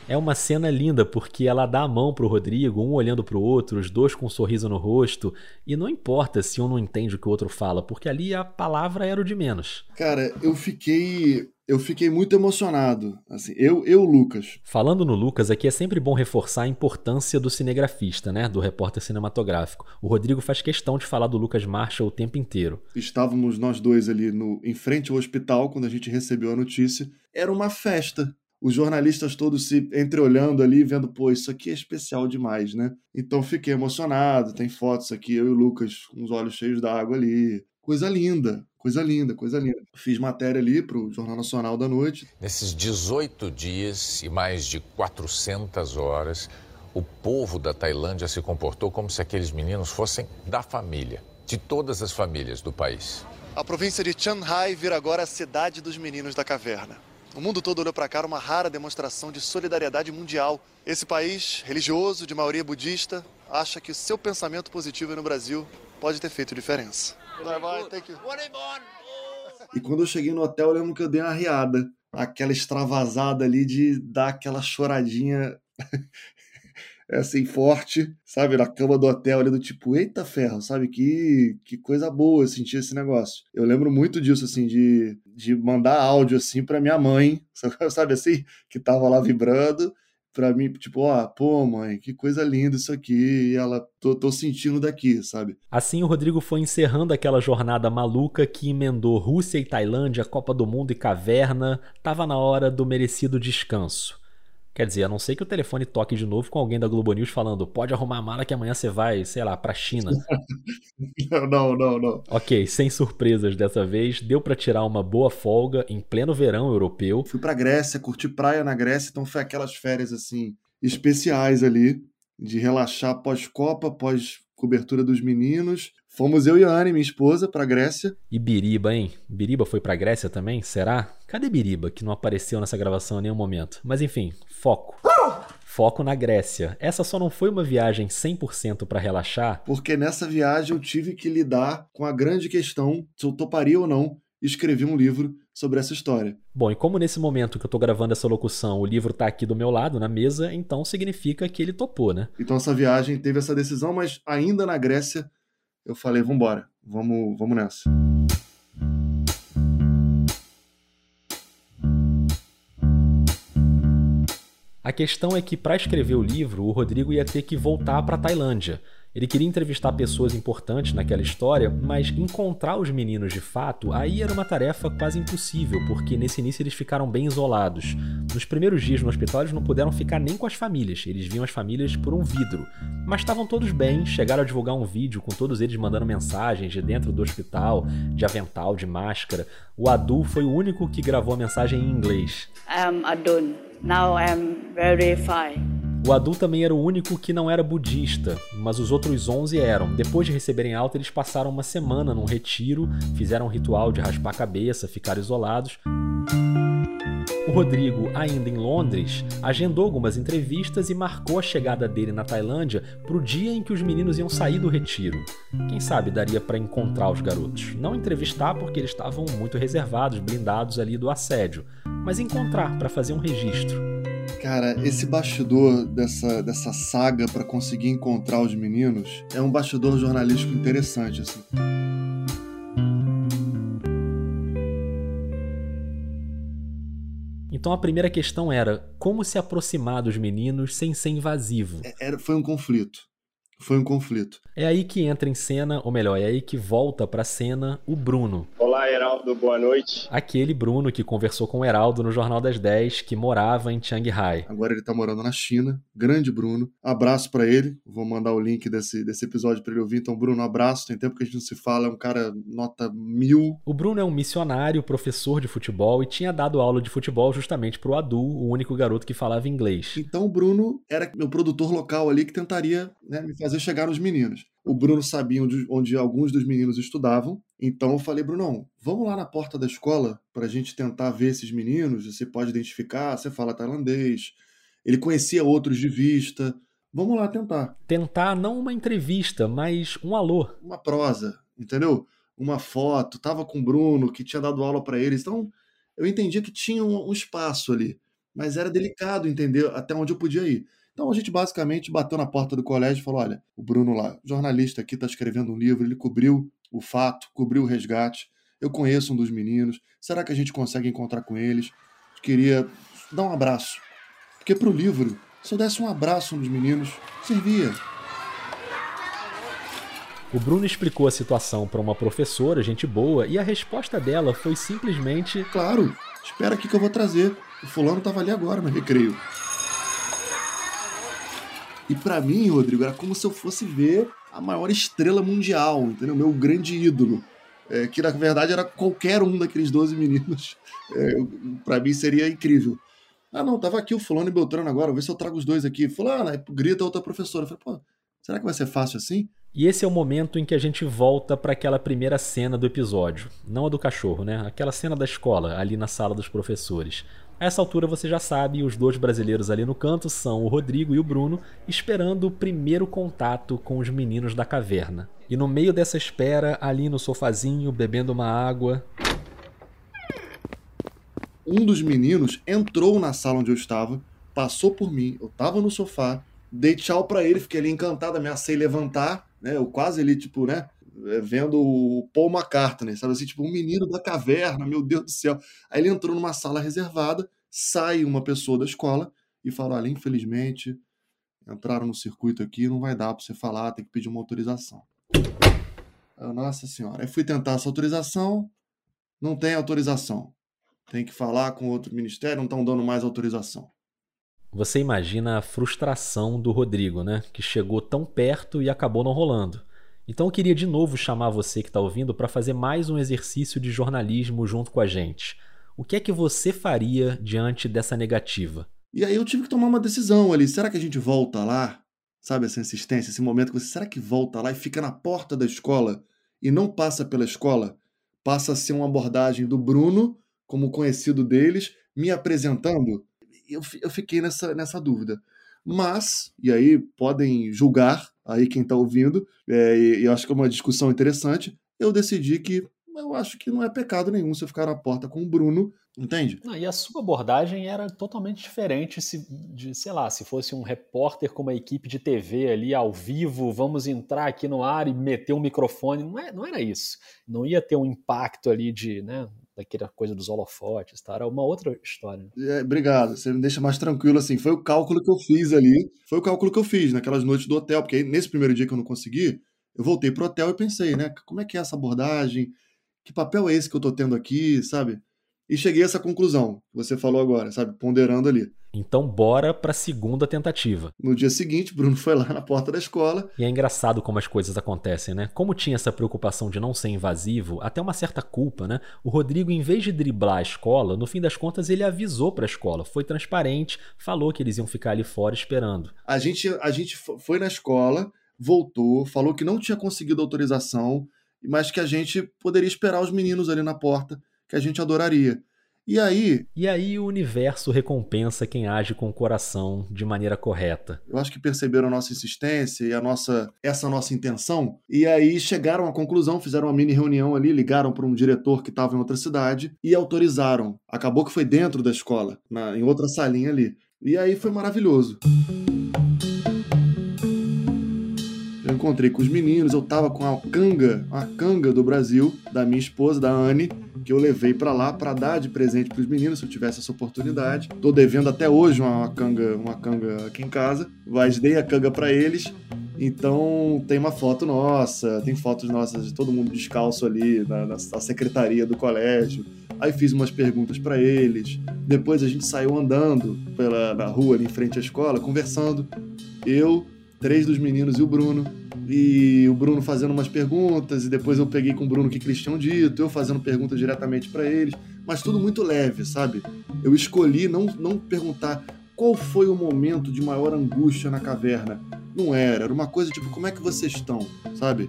É uma cena linda porque ela dá a mão pro Rodrigo, um olhando pro outro, os dois com um sorriso no rosto, e não importa se um não entende o que o outro fala, porque ali a palavra era o de menos. Cara, eu fiquei eu fiquei muito emocionado. Assim, eu, eu, Lucas. Falando no Lucas, aqui é sempre bom reforçar a importância do cinegrafista, né? Do repórter cinematográfico. O Rodrigo faz questão de falar do Lucas Marshall o tempo inteiro. Estávamos nós dois ali no, em frente ao hospital quando a gente recebeu a notícia. Era uma festa. Os jornalistas todos se entreolhando ali, vendo, pô, isso aqui é especial demais, né? Então fiquei emocionado. Tem fotos aqui, eu e o Lucas com os olhos cheios d'água ali. Coisa linda, Coisa linda, coisa linda. Fiz matéria ali para o Jornal Nacional da Noite. Nesses 18 dias e mais de 400 horas, o povo da Tailândia se comportou como se aqueles meninos fossem da família, de todas as famílias do país. A província de Chiang Rai vira agora a cidade dos meninos da caverna. O mundo todo olhou para cá uma rara demonstração de solidariedade mundial. Esse país, religioso, de maioria budista, acha que o seu pensamento positivo no Brasil pode ter feito diferença. E quando eu cheguei no hotel, eu lembro que eu dei uma riada. Aquela extravasada ali de dar aquela choradinha assim, forte, sabe? Na cama do hotel ali do tipo, eita ferro, sabe? Que, que coisa boa sentir esse negócio. Eu lembro muito disso, assim, de, de mandar áudio, assim, pra minha mãe, sabe assim? Que tava lá vibrando pra mim, tipo, ó, pô, mãe, que coisa linda isso aqui. E ela, tô, tô sentindo daqui, sabe? Assim, o Rodrigo foi encerrando aquela jornada maluca que emendou Rússia e Tailândia, Copa do Mundo e Caverna. Tava na hora do merecido descanso. Quer dizer, a não ser que o telefone toque de novo com alguém da Globo News falando pode arrumar a mala que amanhã você vai, sei lá, pra China. não, não, não. Ok, sem surpresas dessa vez. Deu para tirar uma boa folga em pleno verão europeu. Fui pra Grécia, curti praia na Grécia, então foi aquelas férias assim, especiais ali, de relaxar pós-Copa, pós-cobertura dos meninos. Fomos eu e a Anne, minha esposa, pra Grécia. E Biriba, hein? Biriba foi pra Grécia também? Será? Cadê Biriba, que não apareceu nessa gravação em nenhum momento? Mas enfim, foco. Foco na Grécia. Essa só não foi uma viagem 100% para relaxar. Porque nessa viagem eu tive que lidar com a grande questão se eu toparia ou não escrever um livro sobre essa história. Bom, e como nesse momento que eu tô gravando essa locução, o livro tá aqui do meu lado, na mesa, então significa que ele topou, né? Então essa viagem teve essa decisão, mas ainda na Grécia eu falei, vamos embora, vamos, vamos nessa. A questão é que para escrever o livro, o Rodrigo ia ter que voltar para a Tailândia, ele queria entrevistar pessoas importantes naquela história, mas encontrar os meninos de fato aí era uma tarefa quase impossível, porque nesse início eles ficaram bem isolados. Nos primeiros dias no hospital eles não puderam ficar nem com as famílias, eles viam as famílias por um vidro. Mas estavam todos bem, chegaram a divulgar um vídeo com todos eles mandando mensagens de dentro do hospital, de avental, de máscara. O Adu foi o único que gravou a mensagem em inglês. I'm Adun. Now I'm very fine. O Adu também era o único que não era budista, mas os outros 11 eram. Depois de receberem alta, eles passaram uma semana num retiro, fizeram um ritual de raspar a cabeça, ficaram isolados. O Rodrigo, ainda em Londres, agendou algumas entrevistas e marcou a chegada dele na Tailândia para o dia em que os meninos iam sair do retiro. Quem sabe daria para encontrar os garotos. Não entrevistar porque eles estavam muito reservados, blindados ali do assédio, mas encontrar para fazer um registro. Cara, esse bastidor dessa, dessa saga para conseguir encontrar os meninos é um bastidor jornalístico interessante, assim. Então a primeira questão era como se aproximar dos meninos sem ser invasivo. Era, foi um conflito. Foi um conflito. É aí que entra em cena, ou melhor, é aí que volta pra cena o Bruno. Olá, Heraldo, boa noite. Aquele Bruno que conversou com o Heraldo no Jornal das 10, que morava em Shanghai. Agora ele tá morando na China. Grande Bruno. Abraço para ele. Vou mandar o link desse, desse episódio para ele ouvir. Então, Bruno, abraço. Tem tempo que a gente não se fala. É um cara nota mil. O Bruno é um missionário, professor de futebol e tinha dado aula de futebol justamente pro Adu, o único garoto que falava inglês. Então, o Bruno era meu produtor local ali que tentaria né, me fazer chegar nos meninos. O Bruno sabia onde, onde, alguns dos meninos estudavam, então eu falei, Bruno, vamos lá na porta da escola para a gente tentar ver esses meninos. Você pode identificar, você fala tailandês. Ele conhecia outros de vista. Vamos lá tentar. Tentar não uma entrevista, mas um alô. Uma prosa, entendeu? Uma foto. Tava com o Bruno, que tinha dado aula para eles. Então, eu entendia que tinha um, um espaço ali, mas era delicado entender até onde eu podia ir. Então a gente basicamente bateu na porta do colégio e falou: olha, o Bruno lá, jornalista aqui, está escrevendo um livro, ele cobriu o fato, cobriu o resgate. Eu conheço um dos meninos. Será que a gente consegue encontrar com eles? Queria dar um abraço. Porque para o livro, se eu desse um abraço nos meninos, servia. O Bruno explicou a situação para uma professora, gente boa, e a resposta dela foi simplesmente: Claro, espera aqui que eu vou trazer. O fulano estava ali agora no recreio. E para mim, Rodrigo, era como se eu fosse ver a maior estrela mundial, entendeu? Meu grande ídolo. É, que na verdade era qualquer um daqueles 12 meninos. É, para mim seria incrível. Ah, não, tava aqui o fulano e Beltrano agora, vou ver se eu trago os dois aqui. Fulano, aí grita outra professora. Eu falei, pô, será que vai ser fácil assim? E esse é o momento em que a gente volta para aquela primeira cena do episódio. Não a do cachorro, né? Aquela cena da escola, ali na sala dos professores. A essa altura você já sabe, os dois brasileiros ali no canto são o Rodrigo e o Bruno, esperando o primeiro contato com os meninos da caverna. E no meio dessa espera, ali no sofazinho, bebendo uma água. Um dos meninos entrou na sala onde eu estava, passou por mim, eu estava no sofá, dei tchau para ele, fiquei ali encantado, ameacei levantar, né? Eu quase ali, tipo, né? Vendo o Paul McCartney, sabe assim, tipo, um menino da caverna, meu Deus do céu. Aí ele entrou numa sala reservada, sai uma pessoa da escola e fala: olha, infelizmente, entraram no circuito aqui, não vai dar para você falar, tem que pedir uma autorização. Eu, Nossa senhora. Aí fui tentar essa autorização, não tem autorização. Tem que falar com outro ministério, não estão dando mais autorização. Você imagina a frustração do Rodrigo, né? Que chegou tão perto e acabou não rolando. Então eu queria de novo chamar você que está ouvindo para fazer mais um exercício de jornalismo junto com a gente. O que é que você faria diante dessa negativa? E aí eu tive que tomar uma decisão ali. Será que a gente volta lá? Sabe essa insistência, esse momento que você, será que volta lá e fica na porta da escola e não passa pela escola? Passa a ser uma abordagem do Bruno, como conhecido deles, me apresentando? Eu, eu fiquei nessa, nessa dúvida. Mas, e aí podem julgar aí quem está ouvindo, é, e eu acho que é uma discussão interessante, eu decidi que eu acho que não é pecado nenhum você ficar na porta com o Bruno, entende? Não, e a sua abordagem era totalmente diferente se, de, sei lá, se fosse um repórter com uma equipe de TV ali ao vivo, vamos entrar aqui no ar e meter um microfone, não, é, não era isso. Não ia ter um impacto ali de, né, daquela coisa dos holofotes, tá? Era uma outra história. É, obrigado, você me deixa mais tranquilo assim. Foi o cálculo que eu fiz ali, foi o cálculo que eu fiz naquelas noites do hotel, porque aí, nesse primeiro dia que eu não consegui, eu voltei pro hotel e pensei, né, como é que é essa abordagem? Que papel é esse que eu tô tendo aqui, sabe? E cheguei a essa conclusão que você falou agora, sabe? Ponderando ali. Então bora pra segunda tentativa. No dia seguinte, Bruno foi lá na porta da escola. E é engraçado como as coisas acontecem, né? Como tinha essa preocupação de não ser invasivo, até uma certa culpa, né? O Rodrigo, em vez de driblar a escola, no fim das contas ele avisou pra escola, foi transparente, falou que eles iam ficar ali fora esperando. A gente, a gente foi na escola, voltou, falou que não tinha conseguido autorização, mas que a gente poderia esperar os meninos ali na porta, que a gente adoraria. E aí. E aí o universo recompensa quem age com o coração de maneira correta. Eu acho que perceberam a nossa insistência e a nossa essa nossa intenção. E aí chegaram à conclusão, fizeram uma mini reunião ali, ligaram para um diretor que estava em outra cidade e autorizaram. Acabou que foi dentro da escola, na, em outra salinha ali. E aí foi maravilhoso. Eu encontrei com os meninos, eu tava com a canga, a canga do Brasil, da minha esposa, da Anne, que eu levei para lá para dar de presente para os meninos se eu tivesse essa oportunidade. Tô devendo até hoje uma canga, uma canga aqui em casa, mas dei a canga para eles. Então tem uma foto nossa, tem fotos nossas de todo mundo descalço ali na, na, na secretaria do colégio. Aí fiz umas perguntas para eles. Depois a gente saiu andando pela na rua ali em frente à escola, conversando. Eu, três dos meninos e o Bruno. E o Bruno fazendo umas perguntas, e depois eu peguei com o Bruno o que eles tinham dito, eu fazendo perguntas diretamente para eles, mas tudo muito leve, sabe? Eu escolhi não, não perguntar qual foi o momento de maior angústia na caverna. Não era, era uma coisa tipo, como é que vocês estão, sabe?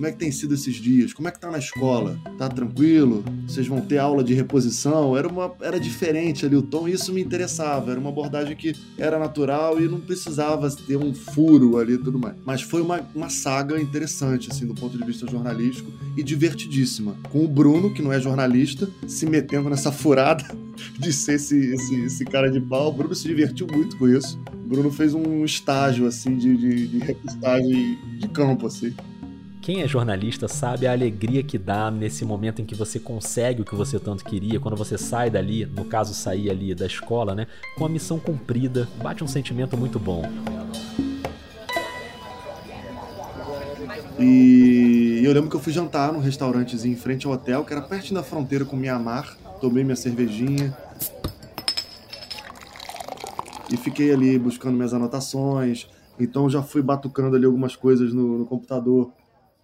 Como é que tem sido esses dias? Como é que tá na escola? Tá tranquilo? Vocês vão ter aula de reposição? Era, uma, era diferente ali o tom e isso me interessava. Era uma abordagem que era natural e não precisava ter um furo ali e tudo mais. Mas foi uma, uma saga interessante, assim, do ponto de vista jornalístico e divertidíssima. Com o Bruno, que não é jornalista, se metendo nessa furada de ser esse, esse, esse cara de pau. O Bruno se divertiu muito com isso. O Bruno fez um estágio, assim, de, de, de repostagem de campo, assim. Quem é jornalista sabe a alegria que dá nesse momento em que você consegue o que você tanto queria, quando você sai dali, no caso sair ali da escola, né, com a missão cumprida, bate um sentimento muito bom. E eu lembro que eu fui jantar num restaurantezinho em frente ao hotel, que era perto da fronteira com Mianmar, tomei minha cervejinha, e fiquei ali buscando minhas anotações. Então já fui batucando ali algumas coisas no, no computador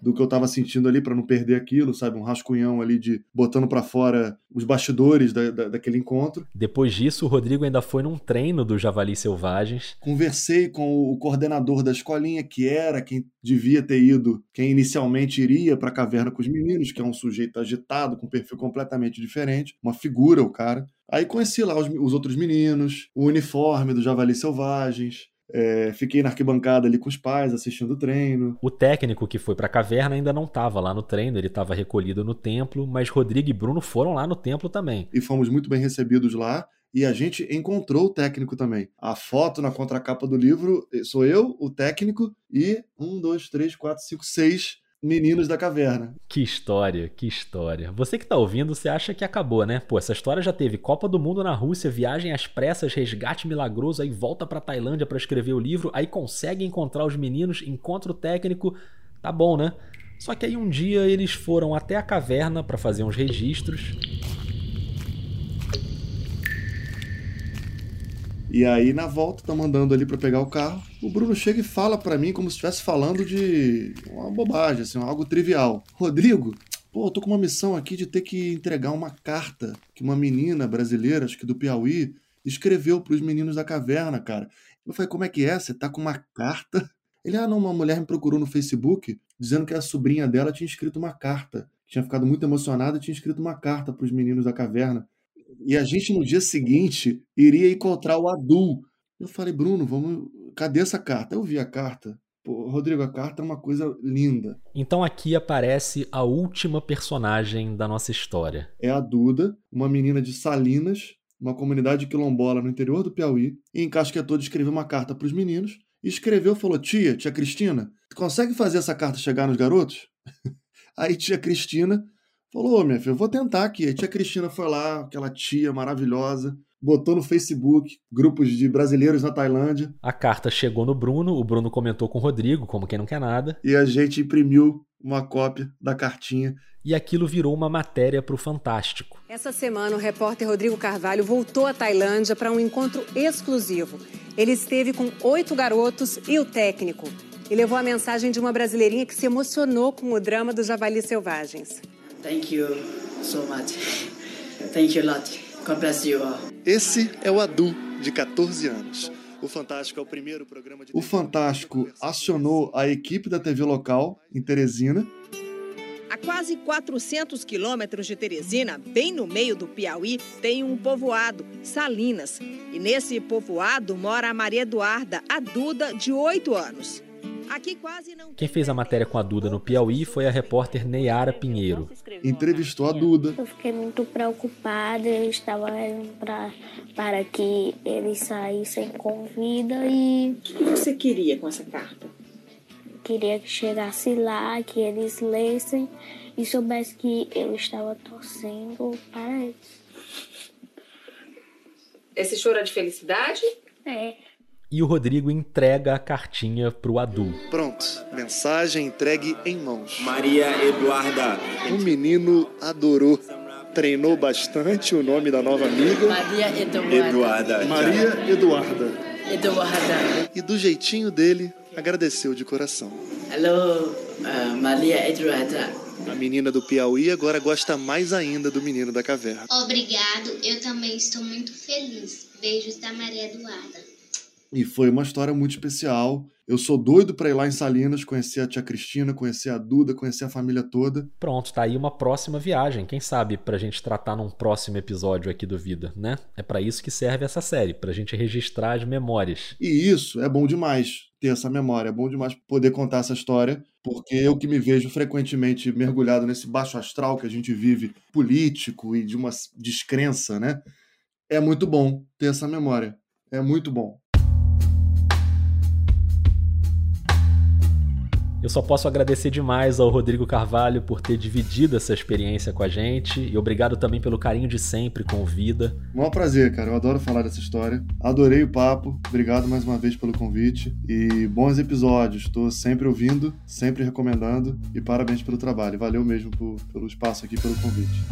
do que eu tava sentindo ali para não perder aquilo, sabe? Um rascunhão ali de botando para fora os bastidores da, da, daquele encontro. Depois disso, o Rodrigo ainda foi num treino do Javali Selvagens. Conversei com o coordenador da escolinha, que era quem devia ter ido, quem inicialmente iria para a caverna com os meninos, que é um sujeito agitado, com um perfil completamente diferente, uma figura o cara. Aí conheci lá os, os outros meninos, o uniforme do Javali Selvagens, é, fiquei na arquibancada ali com os pais, assistindo o treino. O técnico que foi para a caverna ainda não estava lá no treino, ele estava recolhido no templo, mas Rodrigo e Bruno foram lá no templo também. E fomos muito bem recebidos lá. E a gente encontrou o técnico também. A foto na contracapa do livro sou eu, o técnico, e um, dois, três, quatro, cinco, seis Meninos da Caverna. Que história, que história. Você que tá ouvindo, você acha que acabou, né? Pô, essa história já teve Copa do Mundo na Rússia, viagem às pressas, resgate milagroso, aí volta pra Tailândia para escrever o livro, aí consegue encontrar os meninos, encontra o técnico. Tá bom, né? Só que aí um dia eles foram até a caverna para fazer uns registros. E aí, na volta, tá mandando ali para pegar o carro. O Bruno chega e fala para mim como se estivesse falando de uma bobagem, assim, algo trivial. Rodrigo, pô, eu tô com uma missão aqui de ter que entregar uma carta que uma menina brasileira, acho que do Piauí, escreveu pros meninos da caverna, cara. Eu falei, como é que é? Você tá com uma carta? Ele, ah, não, uma mulher me procurou no Facebook dizendo que a sobrinha dela tinha escrito uma carta. Tinha ficado muito emocionada e tinha escrito uma carta pros meninos da caverna e a gente no dia seguinte iria encontrar o Adul. Eu falei, Bruno, vamos, cadê essa carta? Eu vi a carta. Pô, Rodrigo, a carta é uma coisa linda. Então aqui aparece a última personagem da nossa história. É a Duda, uma menina de Salinas, uma comunidade quilombola no interior do Piauí, e em Casquetou escreveu uma carta para os meninos, e escreveu falou: Tia, tia Cristina, tu consegue fazer essa carta chegar nos garotos? Aí tia Cristina Falou, "Ô, minha filha, eu vou tentar aqui. A tia Cristina foi lá, aquela tia maravilhosa, botou no Facebook grupos de brasileiros na Tailândia A carta chegou no Bruno, o Bruno comentou com o Rodrigo, como quem não quer nada, e a gente imprimiu uma cópia da cartinha. e aquilo virou uma matéria pro Fantástico. Essa semana, o repórter Rodrigo Carvalho voltou à Tailândia para um encontro exclusivo. Ele esteve com oito garotos e o técnico. E levou a mensagem de uma brasileirinha que se emocionou com o drama dos javalis selvagens. Thank you so much. Thank you a lot. God bless you all. Esse é o Adu, de 14 anos. O Fantástico é o primeiro programa de O Fantástico acionou a equipe da TV local em Teresina A quase 400 quilômetros de Teresina, bem no meio do Piauí, tem um povoado, Salinas. E nesse povoado mora a Maria Eduarda, a Duda, de 8 anos. Aqui quase não Quem fez a matéria com a Duda no Piauí foi a repórter Neyara Pinheiro. Entrevistou a Duda. Eu fiquei muito preocupada, eu estava rezando pra, para que eles saíssem com vida e O que você queria com essa carta? queria que chegasse lá, que eles lessem e soubessem que eu estava torcendo para eles. Esse choro é de felicidade? É. E o Rodrigo entrega a cartinha pro Adu. Pronto, mensagem entregue em mãos. Maria Eduarda. O menino adorou. Treinou bastante o nome da nova amiga. Maria Eduarda. Eduarda. Maria Eduarda. Eduarda. E do jeitinho dele, agradeceu de coração. Hello, uh, Maria Eduarda. A menina do Piauí agora gosta mais ainda do menino da caverna. Obrigado, eu também estou muito feliz. Beijos da Maria Eduarda. E foi uma história muito especial. Eu sou doido pra ir lá em Salinas, conhecer a tia Cristina, conhecer a Duda, conhecer a família toda. Pronto, tá aí uma próxima viagem. Quem sabe pra gente tratar num próximo episódio aqui do Vida, né? É pra isso que serve essa série, pra gente registrar as memórias. E isso é bom demais, ter essa memória. É bom demais poder contar essa história, porque eu que me vejo frequentemente mergulhado nesse baixo astral que a gente vive, político e de uma descrença, né? É muito bom ter essa memória. É muito bom. Eu só posso agradecer demais ao Rodrigo Carvalho por ter dividido essa experiência com a gente e obrigado também pelo carinho de sempre com o Vida. Maior prazer, cara. Eu adoro falar dessa história. Adorei o papo. Obrigado mais uma vez pelo convite. E bons episódios. Estou sempre ouvindo, sempre recomendando. E parabéns pelo trabalho. Valeu mesmo por- pelo espaço aqui, pelo convite.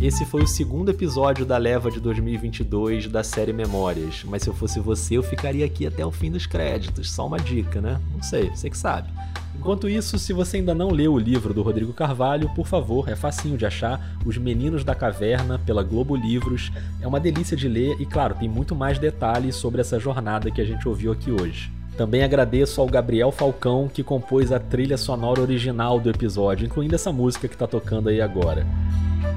Esse foi o segundo episódio da leva de 2022 da série Memórias, mas se eu fosse você, eu ficaria aqui até o fim dos créditos. Só uma dica, né? Não sei, você que sabe. Enquanto isso, se você ainda não leu o livro do Rodrigo Carvalho, por favor, é facinho de achar Os Meninos da Caverna pela Globo Livros. É uma delícia de ler e, claro, tem muito mais detalhes sobre essa jornada que a gente ouviu aqui hoje. Também agradeço ao Gabriel Falcão, que compôs a trilha sonora original do episódio, incluindo essa música que tá tocando aí agora.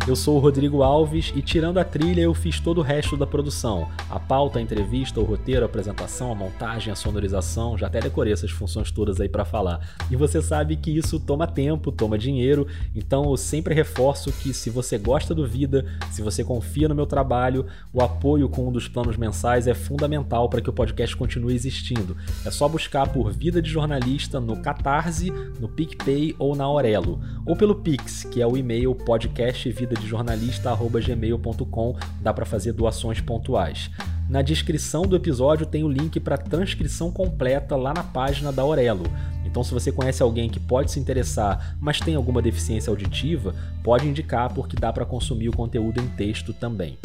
Eu sou o Rodrigo Alves e, tirando a trilha, eu fiz todo o resto da produção. A pauta, a entrevista, o roteiro, a apresentação, a montagem, a sonorização, já até decorei essas funções todas aí pra falar. E você sabe que isso toma tempo, toma dinheiro, então eu sempre reforço que se você gosta do Vida, se você confia no meu trabalho, o apoio com um dos planos mensais é fundamental para que o podcast continue existindo. É só buscar por Vida de Jornalista no Catarse, no PicPay ou na Aurelo, ou pelo Pix, que é o e-mail podcastvidadejornalista@gmail.com, dá para fazer doações pontuais. Na descrição do episódio tem o link para transcrição completa lá na página da Aurelo. Então, se você conhece alguém que pode se interessar, mas tem alguma deficiência auditiva, pode indicar porque dá para consumir o conteúdo em texto também.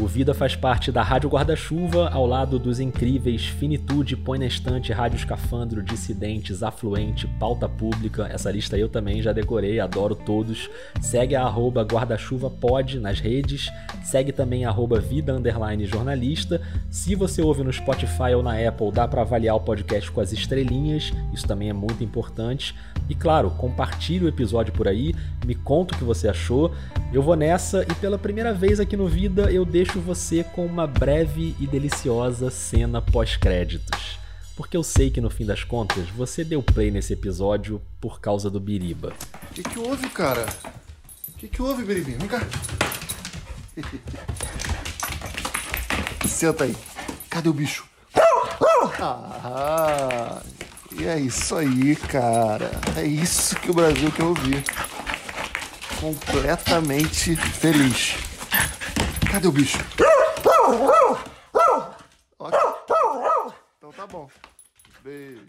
O Vida faz parte da Rádio Guarda-Chuva, ao lado dos incríveis Finitude, Põe na Estante, Rádio Escafandro, Dissidentes, Afluente, Pauta Pública. Essa lista eu também já decorei, adoro todos. Segue a arroba guarda-chuva pode nas redes. Segue também a arroba vida underline jornalista. Se você ouve no Spotify ou na Apple, dá para avaliar o podcast com as estrelinhas. Isso também é muito importante. E claro, compartilhe o episódio por aí, me conta o que você achou. Eu vou nessa e pela primeira vez aqui no Vida eu deixo você com uma breve e deliciosa cena pós-créditos. Porque eu sei que no fim das contas você deu play nesse episódio por causa do Biriba. O que, que houve, cara? O que, que houve, Biribinho? Vem cá. Senta aí. Cadê o bicho? Ah, E é isso aí, cara. É isso que o Brasil quer ouvir. Completamente feliz. Cadê o bicho? Então tá bom. Beijo.